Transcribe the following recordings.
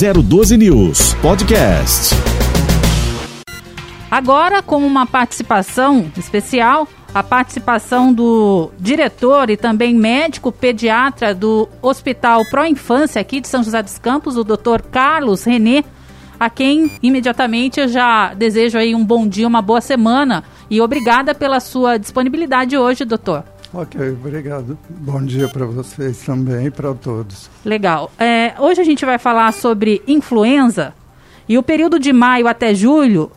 012 News Podcast. Agora, com uma participação especial, a participação do diretor e também médico pediatra do Hospital Pro Infância aqui de São José dos Campos, o Dr. Carlos Renê, a quem imediatamente eu já desejo aí um bom dia, uma boa semana e obrigada pela sua disponibilidade hoje, doutor. Ok, obrigado. Bom dia para vocês também e para todos. Legal. É, hoje a gente vai falar sobre influenza e o período de maio até julho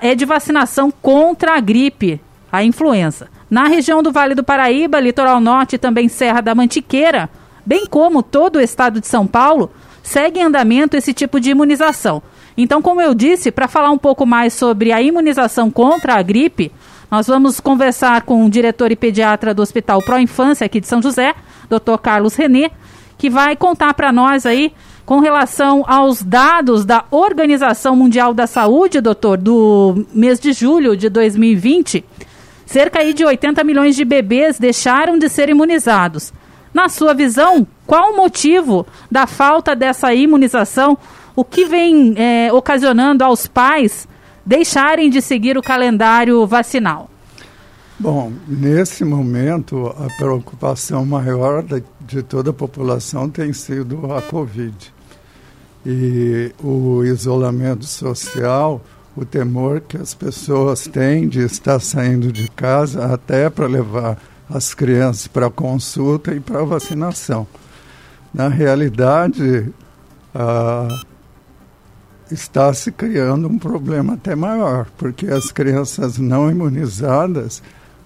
é de vacinação contra a gripe, a influenza. Na região do Vale do Paraíba, Litoral Norte e também Serra da Mantiqueira, bem como todo o estado de São Paulo, segue em andamento esse tipo de imunização. Então, como eu disse, para falar um pouco mais sobre a imunização contra a gripe, nós vamos conversar com o diretor e pediatra do Hospital Pro Infância aqui de São José, Dr. Carlos Renê, que vai contar para nós aí com relação aos dados da Organização Mundial da Saúde, doutor, do mês de julho de 2020, cerca aí de 80 milhões de bebês deixaram de ser imunizados. Na sua visão, qual o motivo da falta dessa imunização? O que vem é, ocasionando aos pais deixarem de seguir o calendário vacinal? Bom, nesse momento, a preocupação maior de, de toda a população tem sido a Covid. E o isolamento social, o temor que as pessoas têm de estar saindo de casa até para levar as crianças para consulta e para vacinação. Na realidade, ah, está se criando um problema até maior, porque as crianças não imunizadas,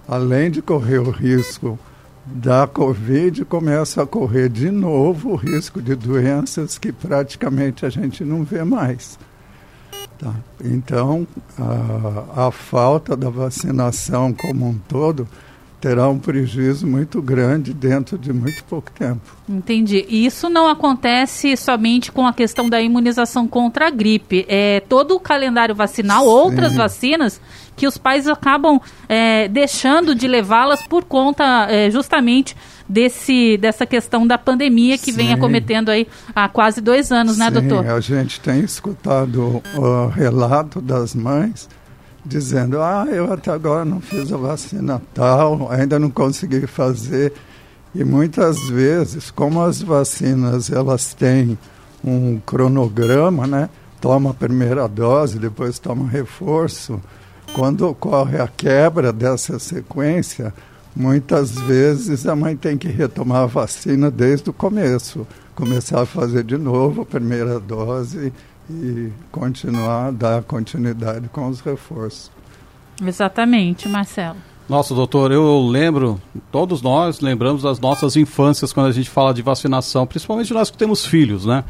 além de correr o risco da Covid, começam a correr de novo o risco de doenças que praticamente a gente não vê mais. Tá? Então, a, a falta da vacinação como um todo terá um prejuízo muito grande dentro de muito pouco tempo. Entendi. E isso não acontece somente com a questão da imunização contra a gripe. É todo o calendário vacinal, Sim. outras vacinas que os pais acabam é, deixando de levá-las por conta é, justamente desse, dessa questão da pandemia que Sim. vem acometendo aí há quase dois anos, né, Sim, doutor? A gente tem escutado o relato das mães dizendo, ah, eu até agora não fiz a vacina tal, ainda não consegui fazer. E muitas vezes, como as vacinas elas têm um cronograma, né? Toma a primeira dose, depois toma reforço. Quando ocorre a quebra dessa sequência, muitas vezes a mãe tem que retomar a vacina desde o começo, começar a fazer de novo a primeira dose e continuar, dar continuidade com os reforços. Exatamente, Marcelo. Nossa, doutor, eu lembro, todos nós lembramos das nossas infâncias quando a gente fala de vacinação, principalmente nós que temos filhos, né?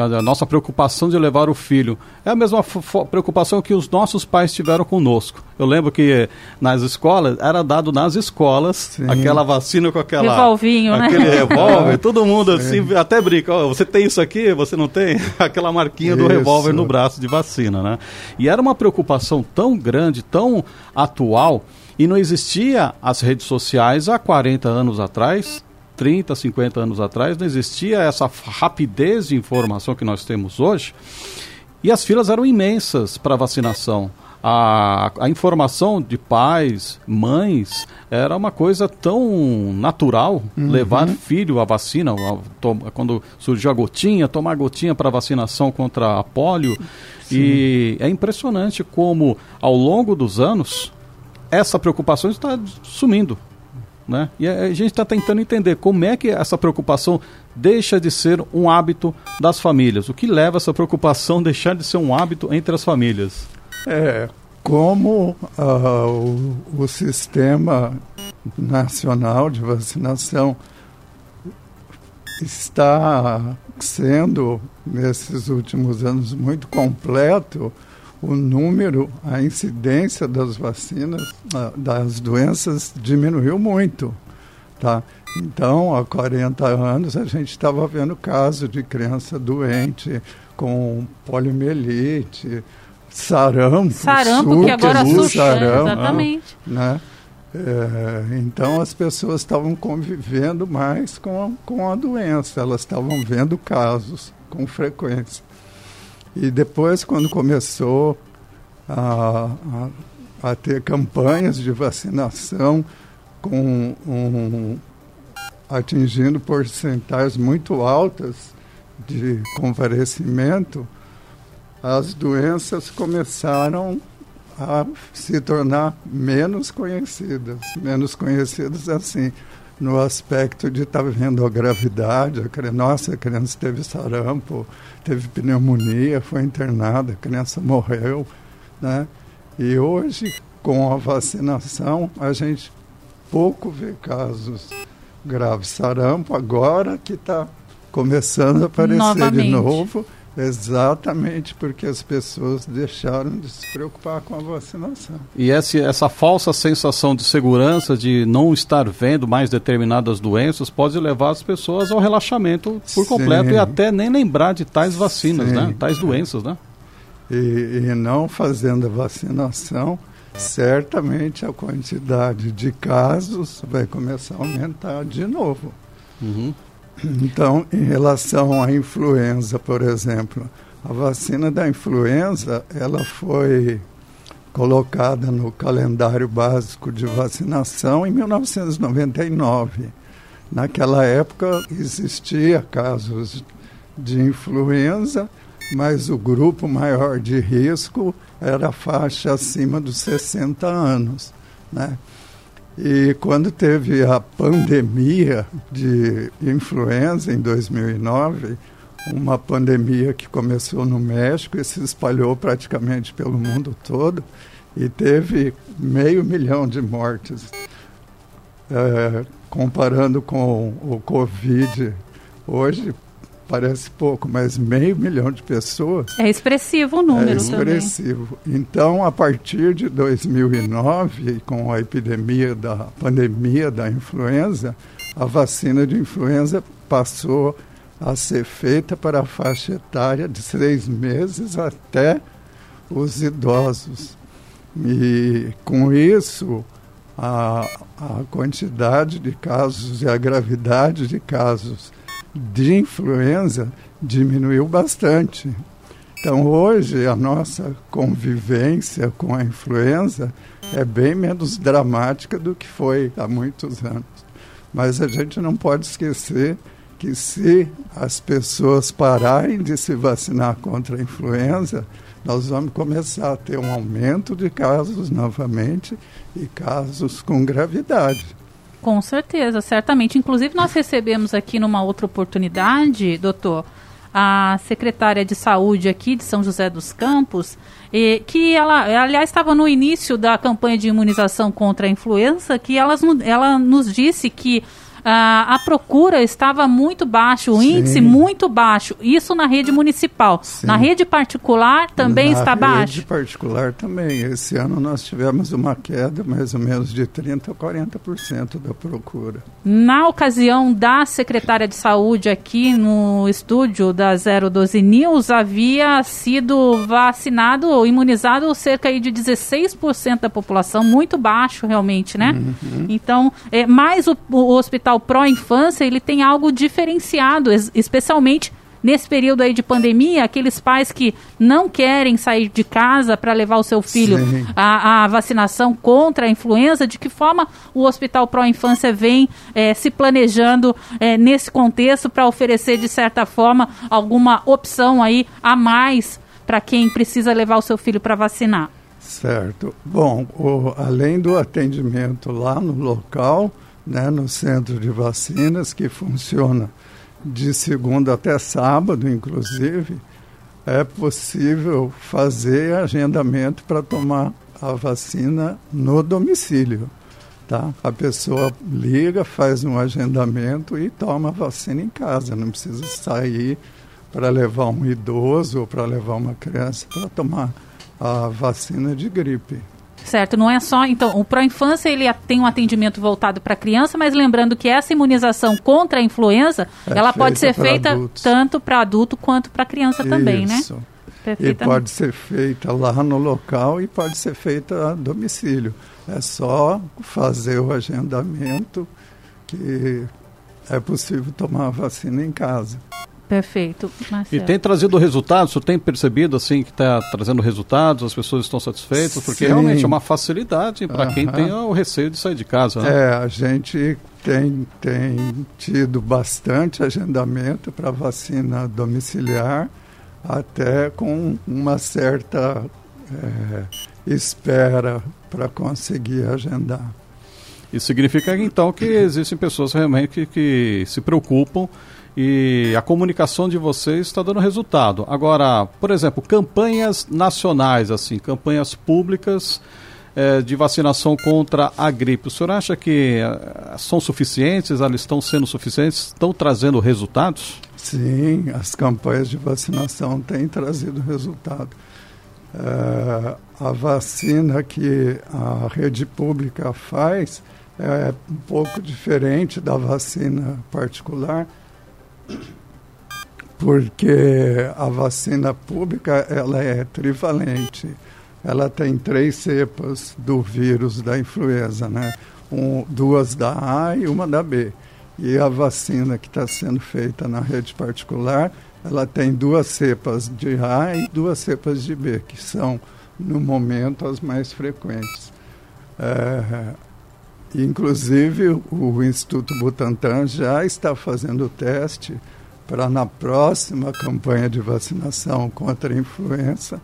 A nossa preocupação de levar o filho é a mesma preocupação que os nossos pais tiveram conosco. Eu lembro que nas escolas, era dado nas escolas Sim. aquela vacina com aquela. Revolvinho, aquele né? revólver, todo mundo assim, até brinca, oh, você tem isso aqui, você não tem? Aquela marquinha isso. do revólver no braço de vacina, né? E era uma preocupação tão grande, tão atual, e não existia as redes sociais há 40 anos atrás, 30, 50 anos atrás, não existia essa rapidez de informação que nós temos hoje. E as filas eram imensas para vacinação. A, a, informação de pais, mães, era uma coisa tão natural uhum. levar filho à vacina. A, quando surgiu a gotinha, tomar gotinha para vacinação contra a polio. Sim. E é impressionante como, ao longo dos anos, essa preocupação está sumindo. Né? E a gente está tentando entender como é que essa preocupação deixa de ser um hábito das famílias. O que leva essa preocupação a deixar de ser um hábito entre as famílias? É, como uh, o, o sistema nacional de vacinação está sendo, nesses últimos anos, muito completo, o número, a incidência das vacinas, das doenças diminuiu muito. Tá? Então, há 40 anos, a gente estava vendo casos de criança doente com poliomielite, sarampo, sarampo que agora assusta, sarampo, exatamente. Né? É, então, as pessoas estavam convivendo mais com a, com a doença, elas estavam vendo casos com frequência. E depois, quando começou a, a, a ter campanhas de vacinação com um, atingindo porcentagens muito altas de comparecimento, as doenças começaram a se tornar menos conhecidas. Menos conhecidas assim, no aspecto de estar tá vendo a gravidade, a criança, nossa, a criança teve sarampo, teve pneumonia, foi internada, a criança morreu, né? E hoje, com a vacinação, a gente pouco vê casos graves. Sarampo agora que está começando a aparecer Novamente. de novo Exatamente porque as pessoas deixaram de se preocupar com a vacinação. E essa, essa falsa sensação de segurança, de não estar vendo mais determinadas doenças, pode levar as pessoas ao relaxamento por Sim. completo e até nem lembrar de tais vacinas, né? tais doenças. Né? E, e não fazendo a vacinação, certamente a quantidade de casos vai começar a aumentar de novo. Uhum. Então, em relação à influenza, por exemplo, a vacina da influenza, ela foi colocada no calendário básico de vacinação em 1999. Naquela época existia casos de influenza, mas o grupo maior de risco era a faixa acima dos 60 anos, né? E quando teve a pandemia de influenza em 2009, uma pandemia que começou no México e se espalhou praticamente pelo mundo todo e teve meio milhão de mortes. É, comparando com o Covid, hoje parece pouco, mas meio milhão de pessoas. É expressivo o número é expressivo. Também. Então, a partir de 2009, com a epidemia da pandemia da influenza, a vacina de influenza passou a ser feita para a faixa etária de seis meses até os idosos. E com isso, a, a quantidade de casos e a gravidade de casos de influenza diminuiu bastante. Então, hoje, a nossa convivência com a influenza é bem menos dramática do que foi há muitos anos. Mas a gente não pode esquecer que, se as pessoas pararem de se vacinar contra a influenza, nós vamos começar a ter um aumento de casos novamente e casos com gravidade. Com certeza, certamente. Inclusive, nós recebemos aqui numa outra oportunidade, doutor, a secretária de saúde aqui de São José dos Campos, e, que ela, aliás, estava no início da campanha de imunização contra a influenza, que elas, ela nos disse que ah, a procura estava muito baixa, o Sim. índice muito baixo. Isso na rede municipal. Sim. Na rede particular também na está baixo? Na rede particular também. Esse ano nós tivemos uma queda mais ou menos de 30% a 40% da procura. Na ocasião da secretária de saúde aqui no estúdio da 012 News, havia sido vacinado ou imunizado cerca de 16% da população, muito baixo realmente, né? Uhum. Então, é, mais o, o hospital o pró-infância, ele tem algo diferenciado, especialmente nesse período aí de pandemia, aqueles pais que não querem sair de casa para levar o seu filho à, à, vacinação contra a influenza, de que forma o Hospital Pro Infância vem é, se planejando é, nesse contexto para oferecer, de certa forma, alguma opção aí a mais para quem precisa levar o seu filho para vacinar? Certo. Bom, o, além do atendimento lá no local, né, no centro de vacinas, que funciona de segunda até sábado, inclusive, é possível fazer agendamento para tomar a vacina no domicílio. Tá? A pessoa liga, faz um agendamento e toma a vacina em casa, não precisa sair para levar um idoso ou para levar uma criança para tomar a vacina de gripe. Certo, não é só. Então, o pró-infância ele tem um atendimento voltado para a criança, mas lembrando que essa imunização contra a influenza, é ela pode ser feita adultos. tanto para adulto quanto para criança Isso. também, né? E pode ser feita lá no local e pode ser feita a domicílio. É só fazer o agendamento que é possível tomar a vacina em casa. Perfeito. Marcelo. E tem trazido resultados? Você tem percebido assim que está trazendo resultados? As pessoas estão satisfeitas? Porque Sim. realmente é uma facilidade para quem tem o receio de sair de casa. Né? É, a gente tem, tem tido bastante agendamento para vacina domiciliar, até com uma certa é, espera para conseguir agendar. Isso significa então que existem pessoas realmente que, que se preocupam e a comunicação de vocês está dando resultado. Agora, por exemplo, campanhas nacionais, assim, campanhas públicas é, de vacinação contra a gripe. O senhor acha que é, são suficientes? Elas estão sendo suficientes? Estão trazendo resultados? Sim, as campanhas de vacinação têm trazido resultado. É, a vacina que a rede pública faz é um pouco diferente da vacina particular porque a vacina pública ela é trivalente. Ela tem três cepas do vírus da influenza, né? Um, duas da A e uma da B. E a vacina que está sendo feita na rede particular, ela tem duas cepas de A e duas cepas de B, que são, no momento, as mais frequentes. É, Inclusive, o Instituto Butantan já está fazendo o teste para, na próxima campanha de vacinação contra a influenza,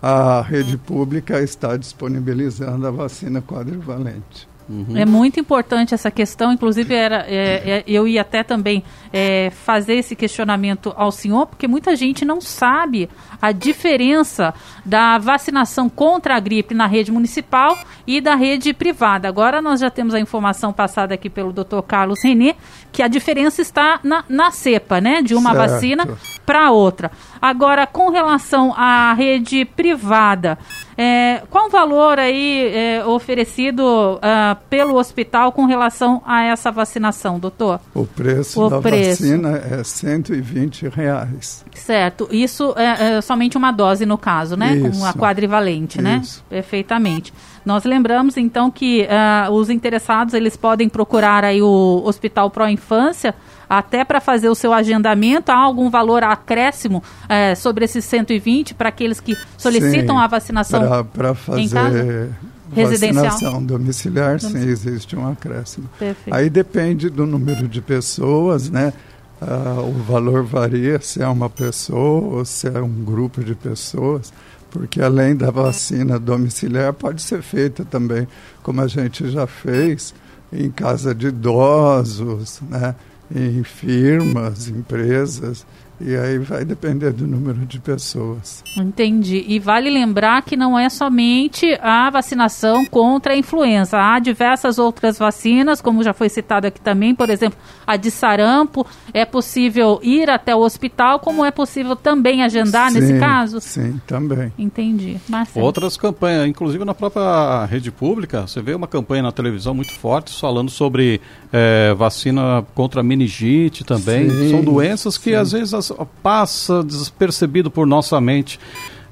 a rede pública está disponibilizando a vacina quadrivalente. Uhum. É muito importante essa questão, inclusive era, é, é, eu ia até também é, fazer esse questionamento ao senhor, porque muita gente não sabe a diferença da vacinação contra a gripe na rede municipal e da rede privada. Agora nós já temos a informação passada aqui pelo Dr. Carlos Renê, que a diferença está na, na cepa, né, de uma certo. vacina para outra. Agora, com relação à rede privada, é, qual o valor aí é, oferecido uh, pelo hospital com relação a essa vacinação, doutor? O preço o da preço. vacina é 120 reais. Certo. Isso é, é, somente uma dose no caso, né? Isso. Com a quadrivalente, né? Isso. né? Perfeitamente. Nós lembramos então que uh, os interessados eles podem procurar aí o Hospital Pro Infância até para fazer o seu agendamento, há algum valor acréscimo é, sobre esses 120 para aqueles que solicitam sim, a vacinação para fazer? Vacinação domiciliar, sim, existe um acréscimo. Perfeito. Aí depende do número de pessoas, né? Ah, o valor varia se é uma pessoa ou se é um grupo de pessoas, porque além da vacina domiciliar pode ser feita também, como a gente já fez, em casa de idosos, né? Em firmas, empresas, e aí vai depender do número de pessoas. Entendi. E vale lembrar que não é somente a vacinação contra a influenza. Há diversas outras vacinas, como já foi citado aqui também, por exemplo, a de sarampo. É possível ir até o hospital, como é possível também agendar sim, nesse caso? Sim, também. Entendi. Marcelo. Outras campanhas, inclusive na própria rede pública, você vê uma campanha na televisão muito forte falando sobre é, vacina contra meningite também. Sim, São doenças que sim. às vezes passa despercebido por nossa mente.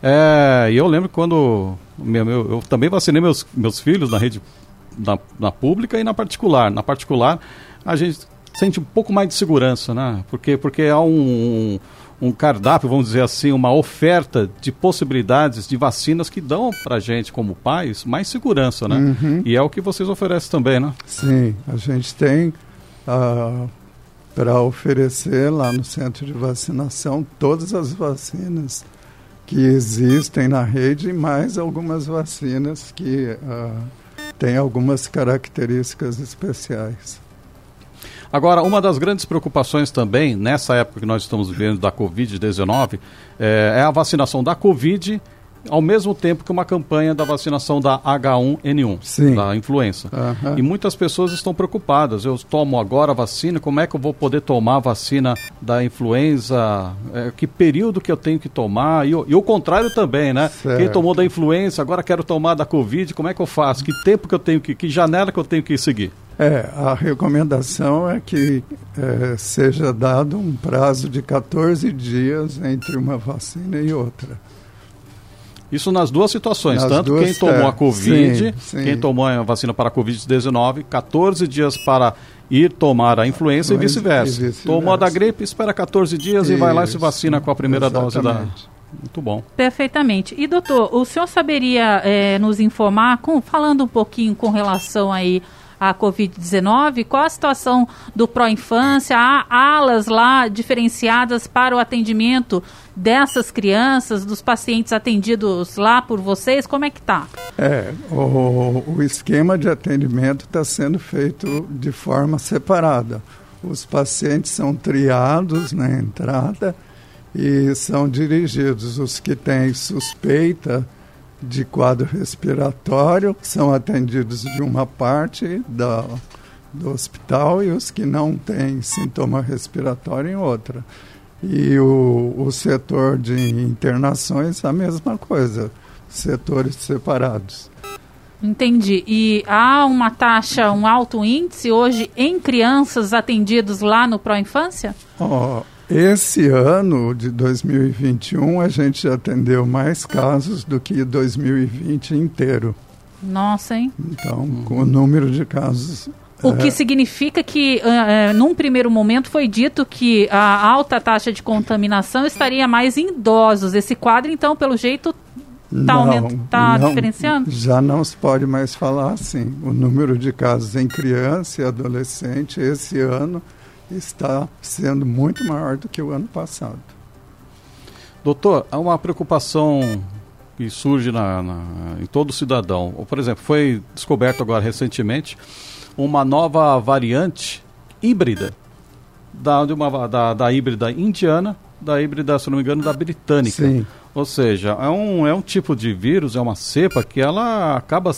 É, e eu lembro quando meu, meu, eu também vacinei meus, meus filhos na rede na, na pública e na particular. Na particular, a gente sente um pouco mais de segurança, né? Porque, porque há um, um, um cardápio, vamos dizer assim, uma oferta de possibilidades de vacinas que dão para gente, como pais, mais segurança, né? Uhum. E é o que vocês oferecem também, né? Sim, a gente tem uh, para oferecer lá no centro de vacinação todas as vacinas que existem na rede e mais algumas vacinas que uh, têm algumas características especiais. Agora, uma das grandes preocupações também, nessa época que nós estamos vivendo da Covid-19, é, é a vacinação da Covid ao mesmo tempo que uma campanha da vacinação da H1N1, Sim. da influenza. Uhum. E muitas pessoas estão preocupadas. Eu tomo agora a vacina, como é que eu vou poder tomar a vacina da influenza? É, que período que eu tenho que tomar? E, e o contrário também, né? Certo. Quem tomou da influenza, agora quero tomar da Covid, como é que eu faço? Que tempo que eu tenho que, que janela que eu tenho que seguir? É, a recomendação é que é, seja dado um prazo de 14 dias entre uma vacina e outra. Isso nas duas situações, nas tanto duas, quem tomou é, a Covid, sim, sim. quem tomou a vacina para a Covid-19, 14 dias para ir tomar a influenza e vice-versa. Vice Tomou a da gripe, espera 14 dias Isso, e vai lá e se vacina com a primeira exatamente. dose da. Muito bom. Perfeitamente. E doutor, o senhor saberia é, nos informar, com, falando um pouquinho com relação aí a Covid-19? Qual a situação do Pró-Infância? Há alas lá diferenciadas para o atendimento dessas crianças, dos pacientes atendidos lá por vocês? Como é que está? É, o, o esquema de atendimento está sendo feito de forma separada. Os pacientes são triados na entrada e são dirigidos. Os que têm suspeita de quadro respiratório são atendidos de uma parte da, do hospital e os que não têm sintoma respiratório em outra. E o, o setor de internações, a mesma coisa, setores separados. Entendi. E há uma taxa, um alto índice hoje em crianças atendidos lá no Pro Infância? Oh, esse ano de 2021 a gente atendeu mais casos do que 2020 inteiro. Nossa, hein? Então, com o número de casos. O que significa que, uh, num primeiro momento, foi dito que a alta taxa de contaminação estaria mais em idosos. Esse quadro, então, pelo jeito, está tá diferenciando? Já não se pode mais falar assim. O número de casos em criança e adolescente esse ano está sendo muito maior do que o ano passado. Doutor, há uma preocupação que surge na, na, em todo cidadão. Por exemplo, foi descoberto agora recentemente uma nova variante híbrida da, de uma, da, da híbrida indiana, da híbrida, se não me engano, da britânica. Sim. Ou seja, é um, é um tipo de vírus, é uma cepa que ela acaba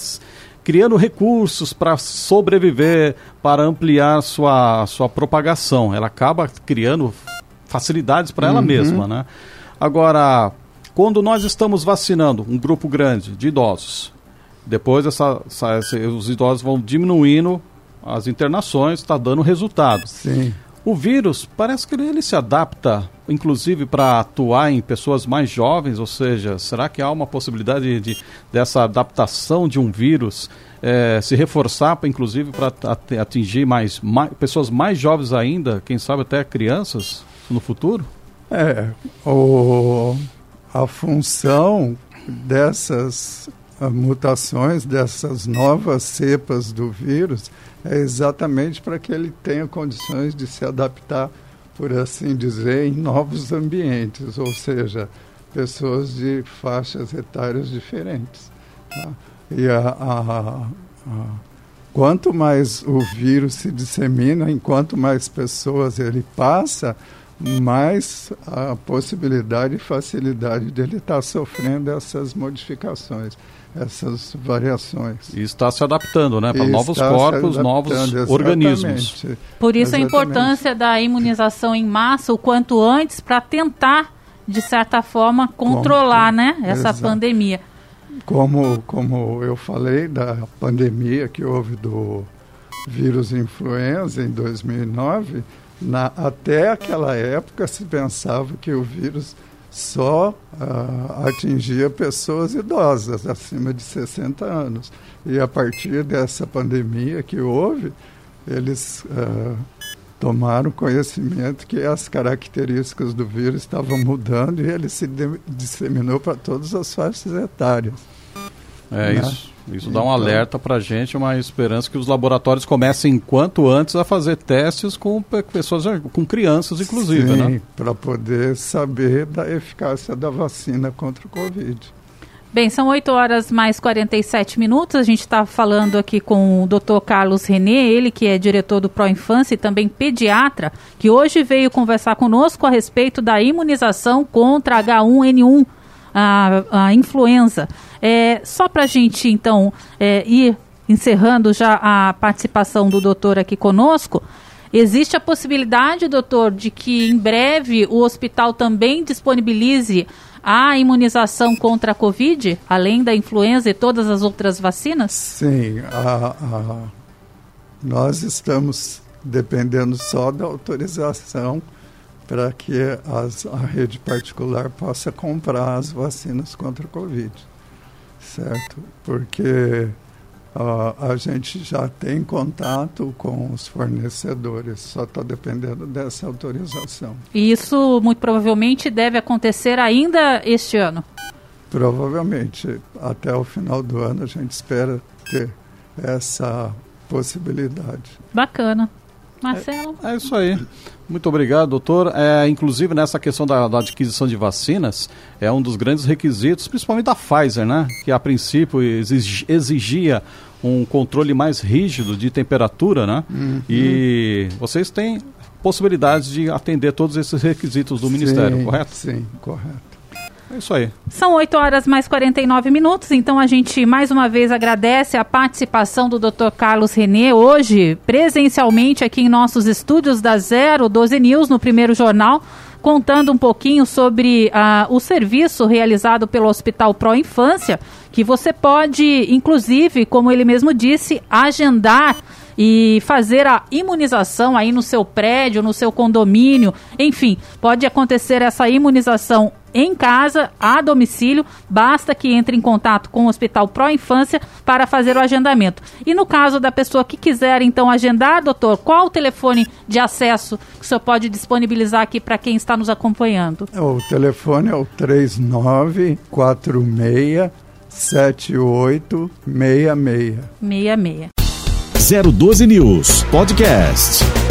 criando recursos para sobreviver, para ampliar sua, sua propagação. Ela acaba criando facilidades para ela uhum. mesma, né? Agora, quando nós estamos vacinando um grupo grande de idosos, depois essa, essa, os idosos vão diminuindo as internações, está dando resultado. Sim. O vírus parece que ele se adapta, inclusive, para atuar em pessoas mais jovens, ou seja, será que há uma possibilidade de, dessa adaptação de um vírus é, se reforçar, inclusive, para atingir mais, mais, pessoas mais jovens ainda, quem sabe até crianças no futuro? É, o, a função dessas mutações, dessas novas cepas do vírus, é exatamente para que ele tenha condições de se adaptar, por assim dizer, em novos ambientes, ou seja, pessoas de faixas etárias diferentes. Tá? E a, a, a, quanto mais o vírus se dissemina, enquanto mais pessoas ele passa, mais a possibilidade e facilidade dele estar sofrendo essas modificações essas variações. E está se adaptando, né? Para novos corpos, novos exatamente. organismos. Por isso exatamente. a importância da imunização em massa o quanto antes para tentar, de certa forma, controlar Como, né, essa exato. pandemia. Como, como eu falei da pandemia que houve do vírus influenza em 2009, na, até aquela época se pensava que o vírus só uh, atingia pessoas idosas, acima de 60 anos. E a partir dessa pandemia que houve, eles uh, tomaram conhecimento que as características do vírus estavam mudando e ele se disseminou para todas as faixas etárias. É né? isso. Isso dá um então, alerta para a gente, uma esperança que os laboratórios comecem quanto antes a fazer testes com pessoas, com crianças inclusive, sim, né? para poder saber da eficácia da vacina contra o Covid. Bem, são 8 horas mais 47 minutos. A gente está falando aqui com o Dr. Carlos Renê, ele que é diretor do Pro Infância e também pediatra, que hoje veio conversar conosco a respeito da imunização contra H1N1 a, a influenza. É, só para a gente, então, é, ir encerrando já a participação do doutor aqui conosco, existe a possibilidade, doutor, de que em breve o hospital também disponibilize a imunização contra a Covid, além da influenza e todas as outras vacinas? Sim, a, a, nós estamos dependendo só da autorização para que as, a rede particular possa comprar as vacinas contra a Covid, certo? Porque uh, a gente já tem contato com os fornecedores, só está dependendo dessa autorização. E isso muito provavelmente deve acontecer ainda este ano? Provavelmente. Até o final do ano a gente espera ter essa possibilidade. Bacana. Marcelo? É, é isso aí. Muito obrigado, doutor. É, inclusive, nessa questão da, da, adquisição de vacinas, é um dos grandes requisitos, principalmente da Pfizer, né? Que a princípio exigia um controle mais rígido de temperatura, né? Uhum. E vocês têm possibilidades de atender todos esses requisitos do sim, Ministério, correto? Sim, correto. É isso aí. São 8 horas mais 49 minutos, então a gente mais uma vez agradece a participação do Dr. Carlos Renê hoje, presencialmente aqui em nossos estúdios da 012 News, no primeiro jornal, contando um pouquinho sobre uh, o serviço realizado pelo Hospital Pro Infância, que você pode, inclusive, como ele mesmo disse, agendar e fazer a imunização aí no seu prédio, no seu condomínio, enfim, pode acontecer essa imunização em casa, a domicílio, basta que entre em contato com o Hospital Pro Infância para fazer o agendamento. E no caso da pessoa que quiser então agendar, doutor, qual o telefone de acesso que o senhor pode disponibilizar aqui para quem está nos acompanhando? O telefone é o 3946 7866. 66. 012 News Podcast.